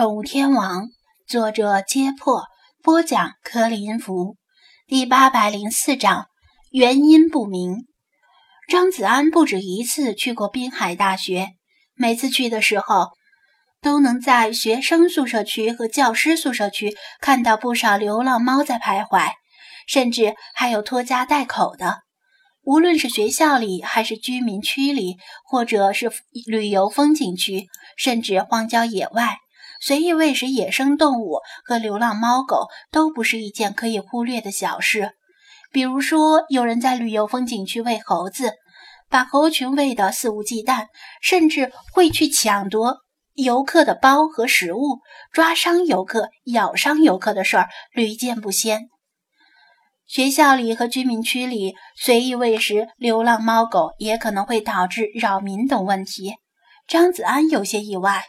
宠物天王，作者：揭破，播讲：柯林福，第八百零四章，原因不明。张子安不止一次去过滨海大学，每次去的时候，都能在学生宿舍区和教师宿舍区看到不少流浪猫在徘徊，甚至还有拖家带口的。无论是学校里，还是居民区里，或者是旅游风景区，甚至荒郊野外。随意喂食野生动物和流浪猫狗都不是一件可以忽略的小事。比如说，有人在旅游风景区喂猴子，把猴群喂得肆无忌惮，甚至会去抢夺游客的包和食物，抓伤游客、咬伤游客的事儿屡见不鲜。学校里和居民区里随意喂食流浪猫狗，也可能会导致扰民等问题。张子安有些意外。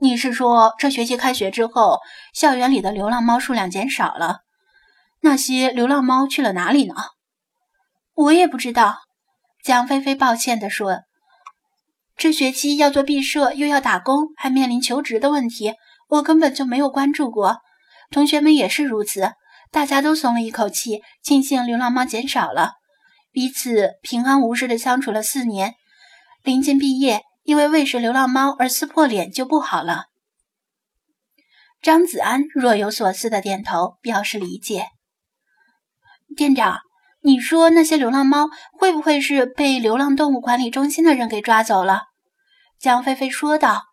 你是说，这学期开学之后，校园里的流浪猫数量减少了？那些流浪猫去了哪里呢？我也不知道。蒋菲菲抱歉地说：“这学期要做毕设，又要打工，还面临求职的问题，我根本就没有关注过。同学们也是如此，大家都松了一口气，庆幸流浪猫减少了，彼此平安无事的相处了四年。临近毕业。”因为喂食流浪猫而撕破脸就不好了。张子安若有所思的点头，表示理解。店长，你说那些流浪猫会不会是被流浪动物管理中心的人给抓走了？江菲菲说道。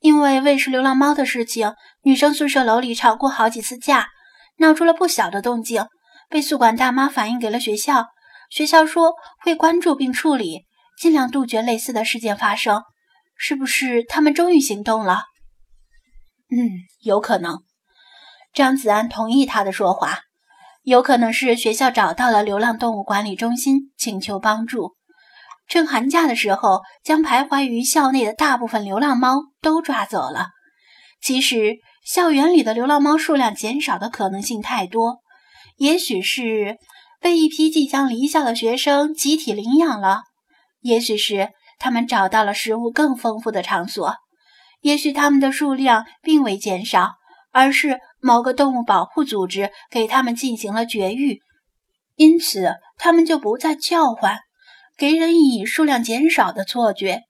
因为喂食流浪猫的事情，女生宿舍楼里吵过好几次架，闹出了不小的动静，被宿管大妈反映给了学校，学校说会关注并处理。尽量杜绝类似的事件发生，是不是他们终于行动了？嗯，有可能。张子安同意他的说法，有可能是学校找到了流浪动物管理中心，请求帮助，趁寒假的时候将徘徊于校内的大部分流浪猫都抓走了。其实，校园里的流浪猫数量减少的可能性太多，也许是被一批即将离校的学生集体领养了。也许是他们找到了食物更丰富的场所，也许他们的数量并未减少，而是某个动物保护组织给他们进行了绝育，因此他们就不再叫唤，给人以数量减少的错觉。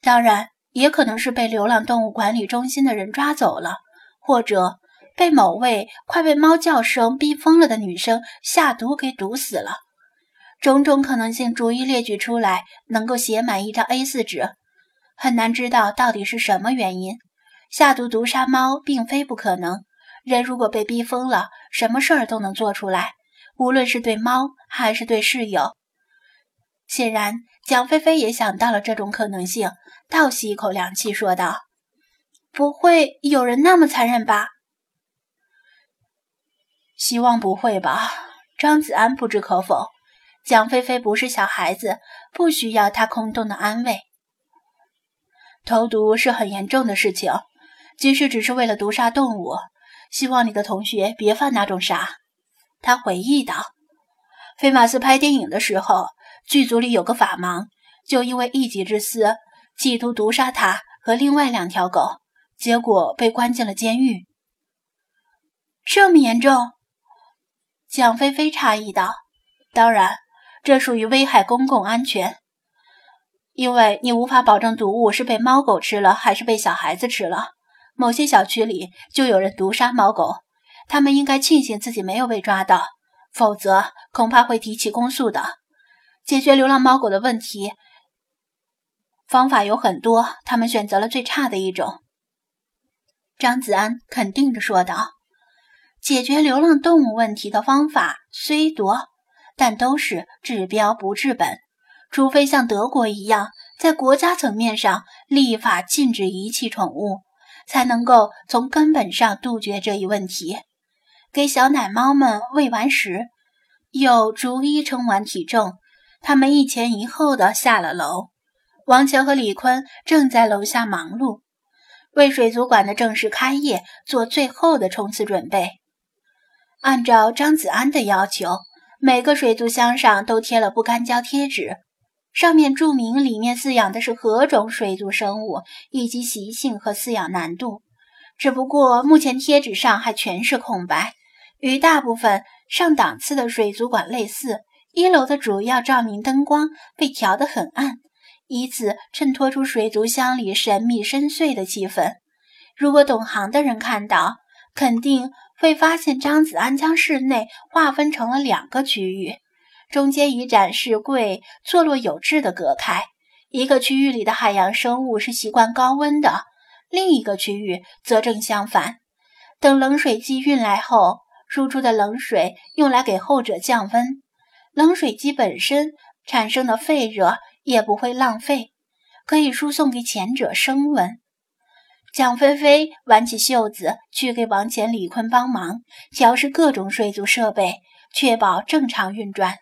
当然，也可能是被流浪动物管理中心的人抓走了，或者被某位快被猫叫声逼疯了的女生下毒给毒死了。种种可能性逐一列举出来，能够写满一张 A4 纸，很难知道到底是什么原因。下毒毒杀猫并非不可能，人如果被逼疯了，什么事儿都能做出来，无论是对猫还是对室友。显然，蒋菲菲也想到了这种可能性，倒吸一口凉气，说道：“不会有人那么残忍吧？”希望不会吧。张子安不置可否。蒋菲菲不是小孩子，不需要他空洞的安慰。投毒是很严重的事情，即使只是为了毒杀动物，希望你的同学别犯那种傻。他回忆道：“菲马斯拍电影的时候，剧组里有个法盲，就因为一己之私，企图毒杀他和另外两条狗，结果被关进了监狱。这么严重？”蒋菲菲诧异道：“当然。”这属于危害公共安全，因为你无法保证毒物是被猫狗吃了还是被小孩子吃了。某些小区里就有人毒杀猫狗，他们应该庆幸自己没有被抓到，否则恐怕会提起公诉的。解决流浪猫狗的问题方法有很多，他们选择了最差的一种。张子安肯定地说道：“解决流浪动物问题的方法虽多。”但都是治标不治本，除非像德国一样，在国家层面上立法禁止遗弃宠物，才能够从根本上杜绝这一问题。给小奶猫们喂完食，又逐一称完体重，他们一前一后的下了楼。王强和李坤正在楼下忙碌，为水族馆的正式开业做最后的冲刺准备。按照张子安的要求。每个水族箱上都贴了不干胶贴纸，上面注明里面饲养的是何种水族生物以及习性和饲养难度。只不过目前贴纸上还全是空白，与大部分上档次的水族馆类似。一楼的主要照明灯光被调得很暗，以此衬托出水族箱里神秘深邃的气氛。如果懂行的人看到，肯定会发现张子安将室内划分成了两个区域，中间以展示柜错落有致地隔开。一个区域里的海洋生物是习惯高温的，另一个区域则正相反。等冷水机运来后，输出的冷水用来给后者降温。冷水机本身产生的废热也不会浪费，可以输送给前者升温。蒋菲菲挽起袖子去给王乾、李坤帮忙调试各种水族设备，确保正常运转。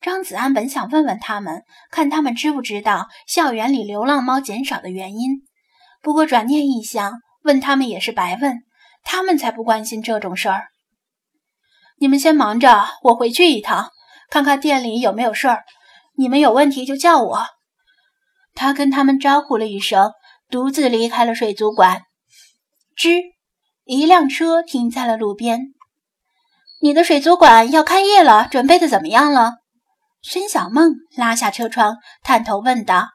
张子安本想问问他们，看他们知不知道校园里流浪猫减少的原因，不过转念一想，问他们也是白问，他们才不关心这种事儿。你们先忙着，我回去一趟。看看店里有没有事儿，你们有问题就叫我。他跟他们招呼了一声，独自离开了水族馆。吱，一辆车停在了路边。你的水族馆要开业了，准备的怎么样了？孙小梦拉下车窗，探头问道：“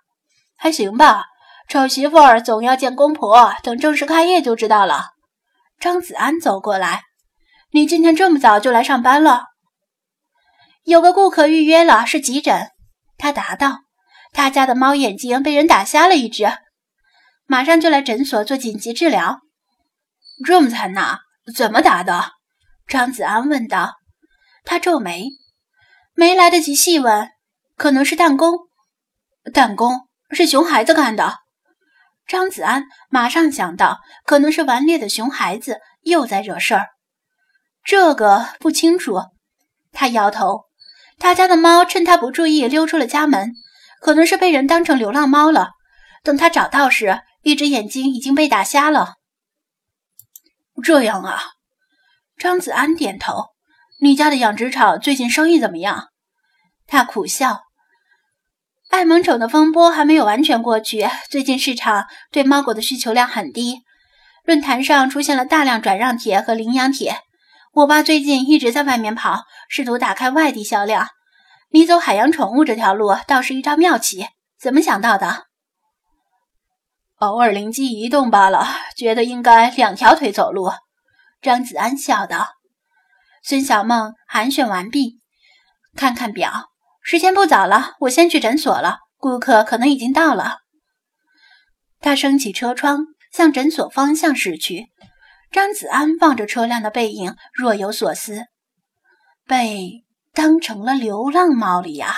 还行吧，丑媳妇儿总要见公婆，等正式开业就知道了。”张子安走过来：“你今天这么早就来上班了？”有个顾客预约了，是急诊。他答道：“他家的猫眼睛被人打瞎了一只，马上就来诊所做紧急治疗。”这么惨呐？怎么打的？张子安问道。他皱眉，没来得及细问，可能是弹弓。弹弓是熊孩子干的。张子安马上想到，可能是顽劣的熊孩子又在惹事儿。这个不清楚。他摇头。他家的猫趁他不注意溜出了家门，可能是被人当成流浪猫了。等他找到时，一只眼睛已经被打瞎了。这样啊，张子安点头。你家的养殖场最近生意怎么样？他苦笑。爱萌宠的风波还没有完全过去，最近市场对猫狗的需求量很低，论坛上出现了大量转让帖和领养帖。我爸最近一直在外面跑，试图打开外地销量。你走海洋宠物这条路倒是一招妙棋，怎么想到的？偶尔灵机一动罢了，觉得应该两条腿走路。张子安笑道。孙小梦寒暄完毕，看看表，时间不早了，我先去诊所了，顾客可能已经到了。他升起车窗，向诊所方向驶去。张子安望着车辆的背影，若有所思。被当成了流浪猫了呀。